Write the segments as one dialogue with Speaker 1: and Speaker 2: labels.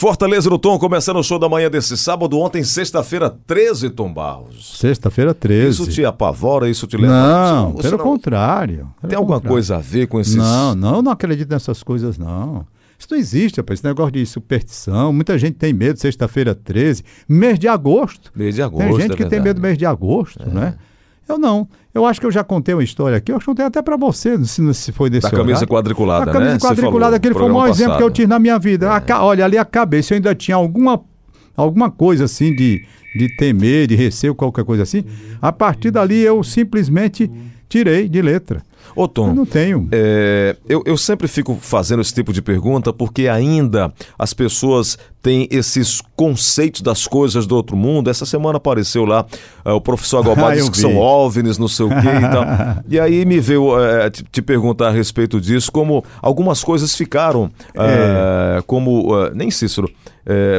Speaker 1: Fortaleza no Tom, começando o show da manhã desse sábado, ontem, sexta-feira, 13, Tom Barros.
Speaker 2: Sexta-feira 13.
Speaker 1: Isso te apavora, isso te leva...
Speaker 2: Não, pelo
Speaker 1: não-
Speaker 2: contrário. pelo
Speaker 1: Tem alguma
Speaker 2: contrário.
Speaker 1: coisa a ver com esses...
Speaker 2: Não, não, eu não acredito nessas coisas, não. Isso não existe, rapaz. Esse negócio de superstição. Muita gente tem medo, sexta-feira 13, mês de agosto.
Speaker 1: Mês de agosto,
Speaker 2: Tem gente
Speaker 1: é
Speaker 2: que tem
Speaker 1: verdade.
Speaker 2: medo do mês de agosto, né? Eu não. Eu acho que eu já contei uma história aqui. Eu acho que contei até pra você, se, se foi desse
Speaker 1: Da camisa
Speaker 2: horário.
Speaker 1: quadriculada,
Speaker 2: Da camisa
Speaker 1: né?
Speaker 2: Quadriculada, aquele foi o maior
Speaker 1: programa
Speaker 2: exemplo que eu
Speaker 1: passado. É.
Speaker 2: tive na minha vida. A ca- olha, ali acabei. Se eu ainda tinha alguma, alguma coisa assim de, de temer, de receio, qualquer coisa assim, a partir dali eu simplesmente tirei de letra.
Speaker 1: Ô, Tom,
Speaker 2: Eu não tenho.
Speaker 1: É, eu, eu sempre fico fazendo esse tipo de pergunta porque ainda as pessoas têm esses conceitos das coisas do outro mundo. Essa semana apareceu lá é, o professor Agobá
Speaker 2: Ah,
Speaker 1: disse que
Speaker 2: vi.
Speaker 1: são OVNIs, não sei o quê e tal. E aí me veio é, te, te perguntar a respeito disso, como algumas coisas ficaram, é, como, é, nem Cícero,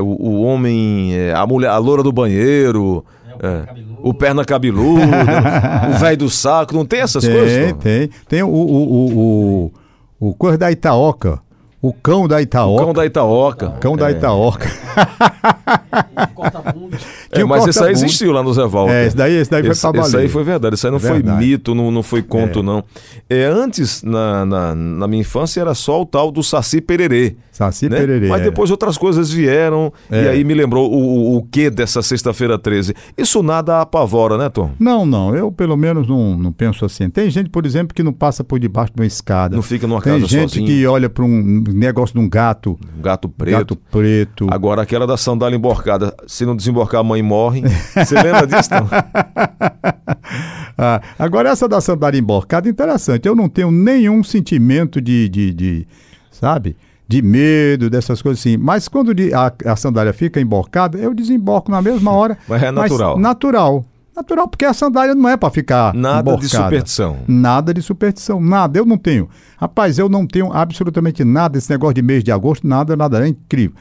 Speaker 1: o, o homem, a mulher, a loura do banheiro... é, o perna cabeludo, o velho do saco, não tem essas coisas?
Speaker 2: Tem, tem. Tem o, o, o, o, o coisa da Itaoca. O cão da
Speaker 1: O
Speaker 2: Itaoca.
Speaker 1: cão da Itaoca.
Speaker 2: Cão da
Speaker 1: É.
Speaker 2: Itaoca.
Speaker 1: É, mas esse aí existiu lá no Zé Walter.
Speaker 2: É, esse daí- esse daí foi
Speaker 1: esse, esse aí foi verdade. Isso aí não foi
Speaker 2: Verdade.
Speaker 1: mito, não, não foi conto,
Speaker 2: É.
Speaker 1: não. É, antes, na, na, na minha infância, era só o tal do Saci Pererê.
Speaker 2: Saci
Speaker 1: né?
Speaker 2: Pererê.
Speaker 1: Mas
Speaker 2: é.
Speaker 1: depois outras coisas vieram e
Speaker 2: É.
Speaker 1: aí me lembrou o, o, o que dessa sexta-feira 13. Isso nada apavora, né, Tom?
Speaker 2: Não, não. Eu pelo menos não, não penso assim. Tem gente, por exemplo, que não passa por debaixo de uma escada.
Speaker 1: Não fica numa
Speaker 2: Tem
Speaker 1: casa
Speaker 2: gente
Speaker 1: sozinho.
Speaker 2: que olha para um negócio de um gato.
Speaker 1: Um gato preto.
Speaker 2: Gato preto.
Speaker 1: Agora, aquela da sandália emborcada, se não desemborcar, a mãe morre. Você lembra disso?
Speaker 2: Ah, agora, essa da sandália emborcada, interessante. Eu não tenho nenhum sentimento de, de, de, sabe, de medo, dessas coisas assim. Mas quando de- a, a sandália fica emborcada, eu desemborco na mesma hora.
Speaker 1: Mas é natural.
Speaker 2: natural. Natural, porque a sandália não é para ficar
Speaker 1: Nada de
Speaker 2: emborcada.
Speaker 1: superstição.
Speaker 2: Nada de superstição, nada. Eu não tenho. Rapaz, eu não tenho absolutamente nada desse negócio de mês de agosto, nada, nada. É incrível.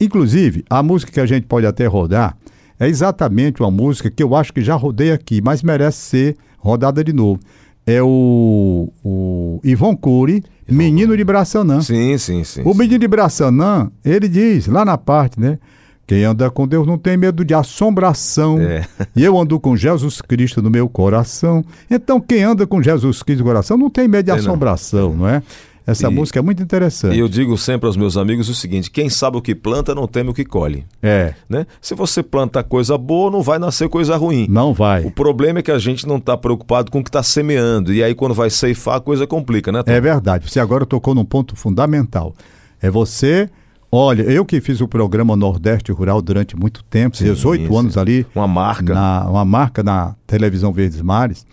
Speaker 2: Inclusive, a música que a gente pode até rodar é exatamente uma música que eu acho que já rodei aqui, mas merece ser rodada de novo. É o, o Ivon Cury, Menino de Braçanã.
Speaker 1: Sim, sim, sim.
Speaker 2: O menino de Braçanã, ele diz lá na parte, né? Quem anda com Deus não tem medo de assombração.
Speaker 1: É.
Speaker 2: E eu ando com Jesus Cristo no meu coração. Então, quem anda com Jesus Cristo no coração não tem medo de
Speaker 1: Tem não.
Speaker 2: assombração, não é? Essa
Speaker 1: E-
Speaker 2: música é muito interessante.
Speaker 1: E eu digo sempre aos meus amigos o seguinte: quem sabe o que planta não teme o que colhe.
Speaker 2: É,
Speaker 1: Né? Se você planta coisa boa, não vai nascer coisa ruim.
Speaker 2: não vai.
Speaker 1: O problema é que a gente não está preocupado com o que está semeando. E aí, quando vai ceifar, a coisa complica, né? Tom?
Speaker 2: É verdade. Você agora tocou num ponto fundamental. É você. Olha, eu que fiz o programa Nordeste Rural durante muito tempo, 18
Speaker 1: sim.
Speaker 2: anos ali.
Speaker 1: Uma marca.
Speaker 2: na- uma marca na televisão Verdes Mares.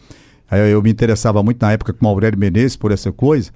Speaker 2: Aí eu me interessava muito na época com o Aurélio Menezes por essa coisa.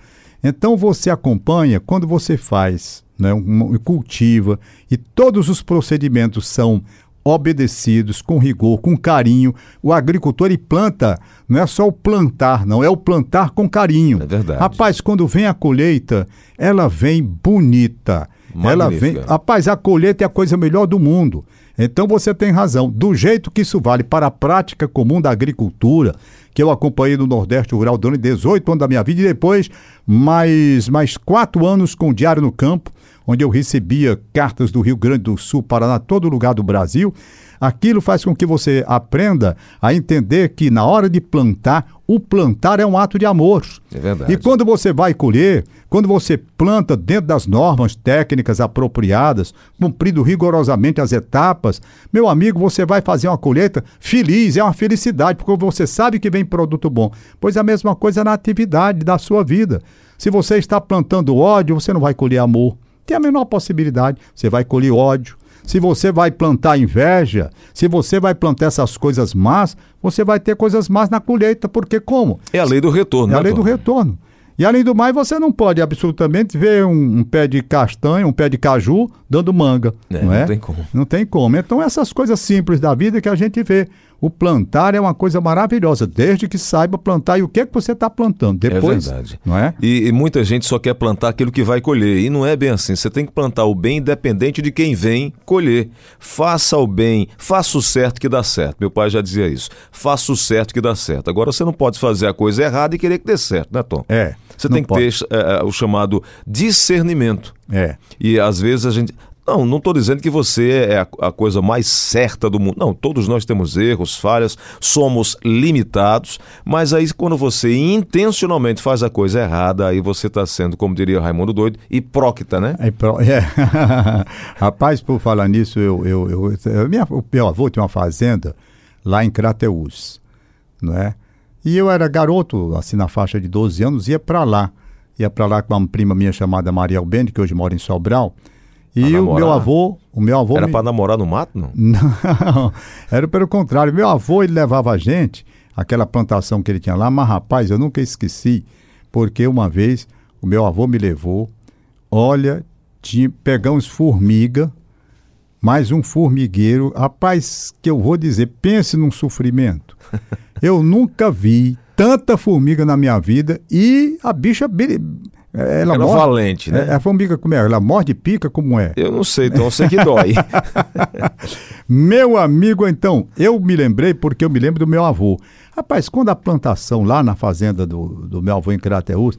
Speaker 2: Então você acompanha quando você faz, né, um, cultiva e todos os procedimentos são obedecidos com rigor, com carinho. O agricultor ele planta, não é só o plantar, não é o plantar com carinho.
Speaker 1: É verdade.
Speaker 2: Rapaz, quando vem a colheita, ela vem bonita. Ela vem,
Speaker 1: Magnífica.
Speaker 2: Rapaz, a colheita é a coisa melhor do mundo. Então você tem razão. Do jeito que isso vale para a prática comum da agricultura, que eu acompanhei no Nordeste Rural durante 18 anos da minha vida, e depois mais, mais quatro anos com o Diário no Campo, onde eu recebia cartas do Rio Grande do Sul, Paraná, todo lugar do Brasil. Aquilo faz com que você aprenda a entender que na hora de plantar, o plantar é um ato de amor.
Speaker 1: É verdade.
Speaker 2: E quando você vai colher, quando você planta dentro das normas técnicas apropriadas, cumprindo rigorosamente as etapas, meu amigo, você vai fazer uma colheita feliz, é uma felicidade, porque você sabe que vem produto bom. Pois a mesma coisa na atividade da sua vida. Se você está plantando ódio, você não vai colher amor. Tem a menor possibilidade, você vai colher ódio. Se você vai plantar inveja, se você vai plantar essas coisas más, você vai ter coisas más na colheita, porque como?
Speaker 1: É a lei do retorno,
Speaker 2: É
Speaker 1: né?
Speaker 2: a lei
Speaker 1: Tom?
Speaker 2: do retorno. E além do mais, você não pode absolutamente ver um, um pé de castanha, um pé de caju dando manga.
Speaker 1: É,
Speaker 2: não,
Speaker 1: não
Speaker 2: é?
Speaker 1: tem como.
Speaker 2: Não tem como. Então, essas coisas simples da vida que a gente vê. O plantar é uma coisa maravilhosa, desde que saiba plantar e o que, é que você está plantando. Depois,
Speaker 1: é verdade.
Speaker 2: Não é?
Speaker 1: E, e muita gente só quer plantar aquilo que vai colher. E não é bem assim. Você tem que plantar o bem independente de quem vem colher. Faça o bem, faça o certo que dá certo. Meu pai já dizia isso. Faça o certo que dá certo. Agora você não pode fazer a coisa errada e querer que dê certo, né, Tom?
Speaker 2: É.
Speaker 1: Você tem que
Speaker 2: pode.
Speaker 1: ter eh, o chamado discernimento.
Speaker 2: É.
Speaker 1: E às vezes a gente. Não, não estou dizendo que você é a, a, coisa mais certa do mundo. Não, todos nós temos erros, falhas, somos limitados, mas aí quando você intencionalmente faz a coisa errada, aí você está sendo, como diria Raimundo Doido, hipócrita, né?
Speaker 2: É, é. Rapaz, por falar nisso, eu, eu, eu, eu minha, o meu avô tinha uma fazenda lá em Crateús, não é? E eu era garoto, assim, na faixa de 12 anos, ia para lá. Ia para lá com uma prima minha chamada Maria Albene, que hoje mora em Sobral. E o meu avô, o meu avô
Speaker 1: Era me... para namorar no mato, não?
Speaker 2: Não, era pelo contrário. Meu avô, ele levava a gente, aquela plantação que ele tinha lá, mas rapaz, eu nunca esqueci, porque uma vez o meu avô me levou, olha, tinha, pegamos formiga, mais um formigueiro, rapaz, que eu vou dizer, pense num sofrimento. Eu nunca vi tanta formiga na minha vida e a bicha
Speaker 1: ela Era morde, valente, né?
Speaker 2: É, a formiga como é? Ela morde e pica como é?
Speaker 1: Eu não sei, então eu sei que dói.
Speaker 2: meu amigo, então, eu me lembrei porque eu me lembro do meu avô. Rapaz, quando a plantação lá na fazenda do, do meu avô em Crateús,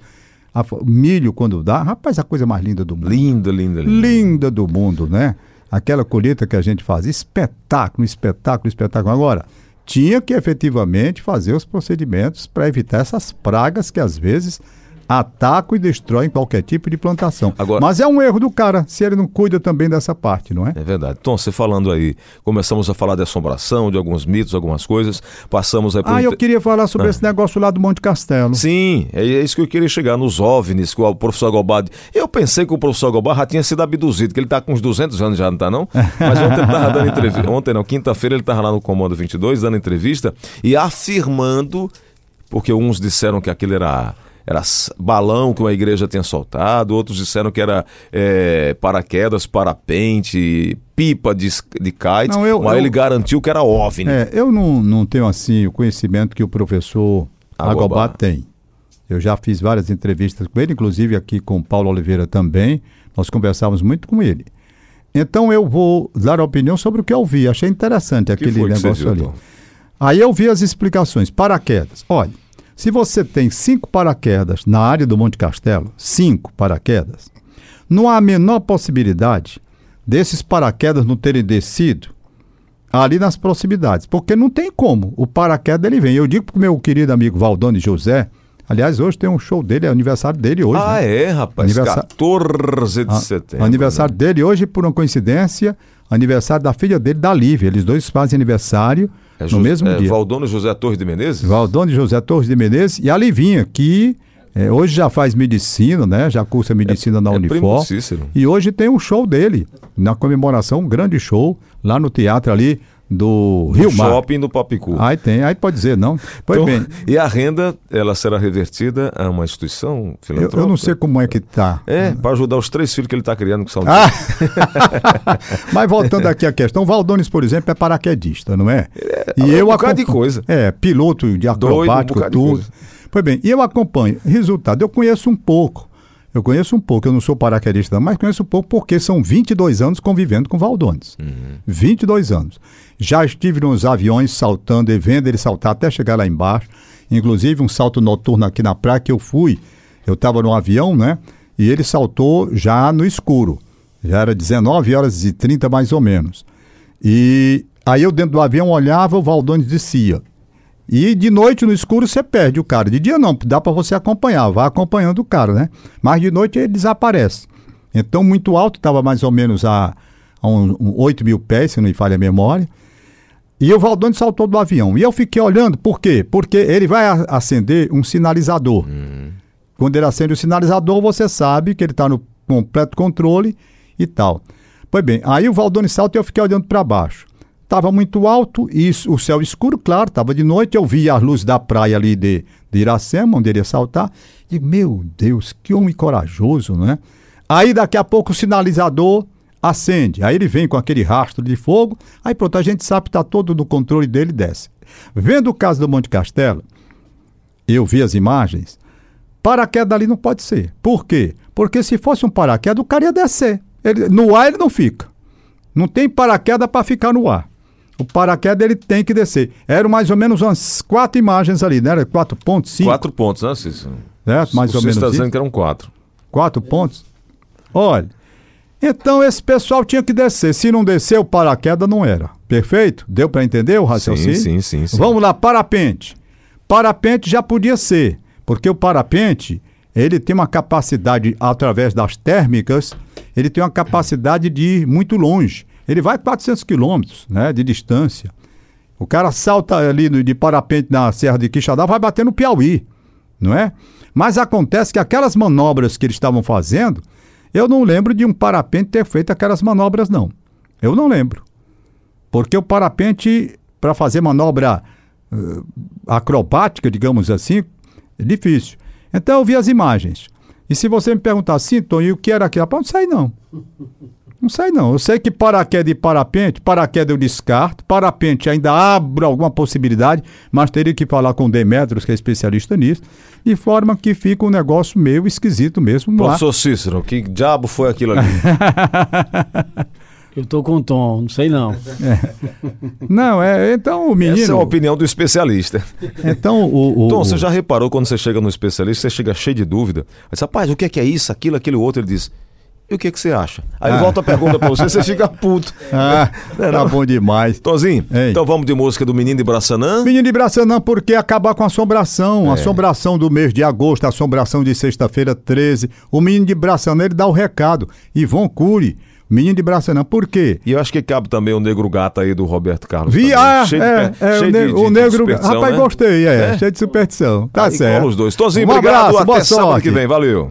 Speaker 2: a, milho quando dá, rapaz, a coisa mais linda do mundo.
Speaker 1: Linda, linda,
Speaker 2: linda. Linda do mundo, né? Aquela colheita que a gente faz, espetáculo, espetáculo, espetáculo. Agora, tinha que efetivamente fazer os procedimentos para evitar essas pragas que às vezes atacam e destroem qualquer tipo de plantação. Agora, Mas é um erro do cara, se ele não cuida também dessa parte, não é?
Speaker 1: É verdade. Então, você falando aí, começamos a falar de assombração, de alguns mitos, algumas coisas, passamos aí
Speaker 2: por... Ah, eu queria falar sobre ah. esse negócio lá do Monte Castelo.
Speaker 1: Sim, é, é isso que eu queria chegar, nos OVNIs, com o professor Gobard. Eu pensei que o professor Gobard já tinha sido abduzido, que ele está com uns 200 anos já, não está não? Mas ontem ele estava dando entrevista, ontem não, quinta-feira ele estava lá no Comando 22, dando entrevista e afirmando, porque uns disseram que aquilo era era balão que uma igreja tinha soltado, outros disseram que era é, paraquedas, parapente, pipa de, de kites, não, eu, mas eu, ele garantiu que era OVNI.
Speaker 2: É, eu não, não tenho assim o conhecimento que o professor Agobá tem. Eu já fiz várias entrevistas com ele, inclusive aqui com o Paulo Oliveira também. Nós conversávamos muito com ele. Então eu vou dar opinião sobre o que eu vi. Achei interessante aquele negócio ali. Aí eu vi as explicações. Paraquedas. Olha, se você tem cinco paraquedas na área do Monte Castelo, cinco paraquedas, não há a menor possibilidade desses paraquedas não terem descido ali nas proximidades, porque não tem como. O paraquedas ele vem. Eu digo para o meu querido amigo Valdone José, aliás, hoje tem um show dele, é aniversário dele hoje.
Speaker 1: Ah,
Speaker 2: né?
Speaker 1: é, rapaz, Aniversa... 14 de setembro.
Speaker 2: Aniversário né? dele hoje, por uma coincidência, aniversário da filha dele, da Lívia. Eles dois fazem aniversário é, no mesmo é, dia.
Speaker 1: Valdono José Torres de Menezes?
Speaker 2: Valdono José Torres de Menezes e a Livinha, que é, hoje já faz medicina, né? Já cursa medicina é, na é Unifor. E hoje tem um show dele, na comemoração, um grande show, lá no teatro ali do Rio Mar.
Speaker 1: shopping do Papicu.
Speaker 2: Aí tem, aí pode dizer, não. Pois então, bem.
Speaker 1: E a renda, ela será revertida a uma instituição
Speaker 2: filantrópica? Eu, eu não sei como é que está.
Speaker 1: É, para ajudar os três filhos que ele está criando, que são ah!
Speaker 2: Mas voltando aqui à questão, Valdones, por exemplo, é paraquedista, não é?
Speaker 1: é e é eu um bocado de coisa.
Speaker 2: É, piloto de acrobático, Doido, um tudo. Pois bem, e eu acompanho. Resultado, eu conheço um pouco. Eu conheço um pouco, eu não sou paraquedista, mas conheço um pouco porque são 22 anos convivendo com Valdones. Uhum. 22 anos. Já estive nos aviões saltando e vendo ele saltar até chegar lá embaixo. Inclusive um salto noturno aqui na praia que eu fui. Eu estava no avião, né? E ele saltou já no escuro. Já era 19 horas e 30 mais ou menos. E aí eu dentro do avião olhava, o Valdones descia. E de noite no escuro você perde o cara. De dia não, dá para você acompanhar, vai acompanhando o cara, né? Mas de noite ele desaparece. Então, muito alto, estava mais ou menos a, a um, um 8 mil pés, se não me falha a memória. E o Valdone saltou do avião. E eu fiquei olhando, por quê? Porque ele vai acender um sinalizador. Uhum. Quando ele acende o sinalizador, você sabe que ele está no completo controle e tal. Pois bem, aí o Valdone salta e eu fiquei olhando para baixo. Estava muito alto e o céu escuro, claro, estava de noite. Eu via as luzes da praia ali de, de Iracema, onde ele ia saltar. E, meu Deus, que homem corajoso, né? Aí daqui a pouco o sinalizador acende. Aí ele vem com aquele rastro de fogo. Aí pronto, a gente sabe que está todo no controle dele e desce. Vendo o caso do Monte Castelo, eu vi as imagens. Paraquedas ali não pode ser. Por quê? Porque se fosse um paraquedas, o cara ia descer. Ele, no ar ele não fica. Não tem paraquedas para ficar no ar. O paraquedas ele tem que descer. Eram mais ou menos umas quatro imagens ali, né? Era quatro pontos, cinco.
Speaker 1: Quatro pontos, né, Cícero?
Speaker 2: É, mais ou menos. Você
Speaker 1: está dizendo que eram quatro.
Speaker 2: Quatro pontos? Olha, Então esse pessoal tinha que descer. Se não descer, o paraquedas não era. Perfeito? Deu para entender o raciocínio?
Speaker 1: Sim, sim, sim, sim.
Speaker 2: Vamos lá, parapente. Parapente já podia ser, porque o parapente, ele tem uma capacidade, através das térmicas, ele tem uma capacidade de ir muito longe. Ele vai 400 quilômetros né, de distância. O cara salta ali de parapente na Serra de Quixadá, vai bater no Piauí, não é? Mas acontece que aquelas manobras que eles estavam fazendo, eu não lembro de um parapente ter feito aquelas manobras, não. Eu não lembro. Porque o parapente, para fazer manobra uh, acrobática, digamos assim, é difícil. Então eu vi as imagens. E se você me perguntar assim, Tony, o que era aquilo? Não sei não. Não sei não. Eu sei que paraquedas e parapente, paraquedas eu descarto, parapente ainda abre alguma possibilidade, mas teria que falar com o Demetros, que é especialista nisso, de forma que fica um negócio meio esquisito mesmo.
Speaker 1: Professor Cícero, que diabo foi aquilo ali?
Speaker 3: Eu tô com o Tom, não sei não.
Speaker 2: É. Não, é, então o menino...
Speaker 1: Essa é a opinião do especialista.
Speaker 2: Então o... o
Speaker 1: Tom, você já reparou quando você chega no especialista, você chega cheio de dúvida. Mas, rapaz, o que é, que é isso, aquilo, aquilo outro? Ele diz, e o que, que você acha? Aí
Speaker 2: Ah.
Speaker 1: volta a pergunta pra você, você fica puto.
Speaker 2: Ah,
Speaker 1: Não é
Speaker 2: tá
Speaker 1: não?
Speaker 2: bom demais.
Speaker 1: Tonzinho,
Speaker 2: Ei.
Speaker 1: então vamos de música do Menino de Braçanã?
Speaker 2: Menino de Braçanã, porque acabar com a assombração.
Speaker 1: É.
Speaker 2: A assombração do mês de agosto, a assombração de sexta-feira 13. O menino de Braçanã, ele dá o recado. Ivon Cury, menino de Braçanã. Por quê?
Speaker 1: E eu acho que cabe também o Negro Gato aí do Roberto Carlos.
Speaker 2: Vi, ah,
Speaker 1: Cheio de
Speaker 2: é,
Speaker 1: pe-
Speaker 2: é, o,
Speaker 1: cheio
Speaker 2: ne-
Speaker 1: de-
Speaker 2: o
Speaker 1: de
Speaker 2: negro.
Speaker 1: superstição,
Speaker 2: Rapaz,
Speaker 1: né?
Speaker 2: gostei, é,
Speaker 1: É?
Speaker 2: Cheio de superstição. Tá
Speaker 1: Aí
Speaker 2: certo.
Speaker 1: os dois. Tozinho,
Speaker 2: Um
Speaker 1: obrigado.
Speaker 2: abraço, boa
Speaker 1: Até sábado
Speaker 2: sorte.
Speaker 1: que vem. Valeu.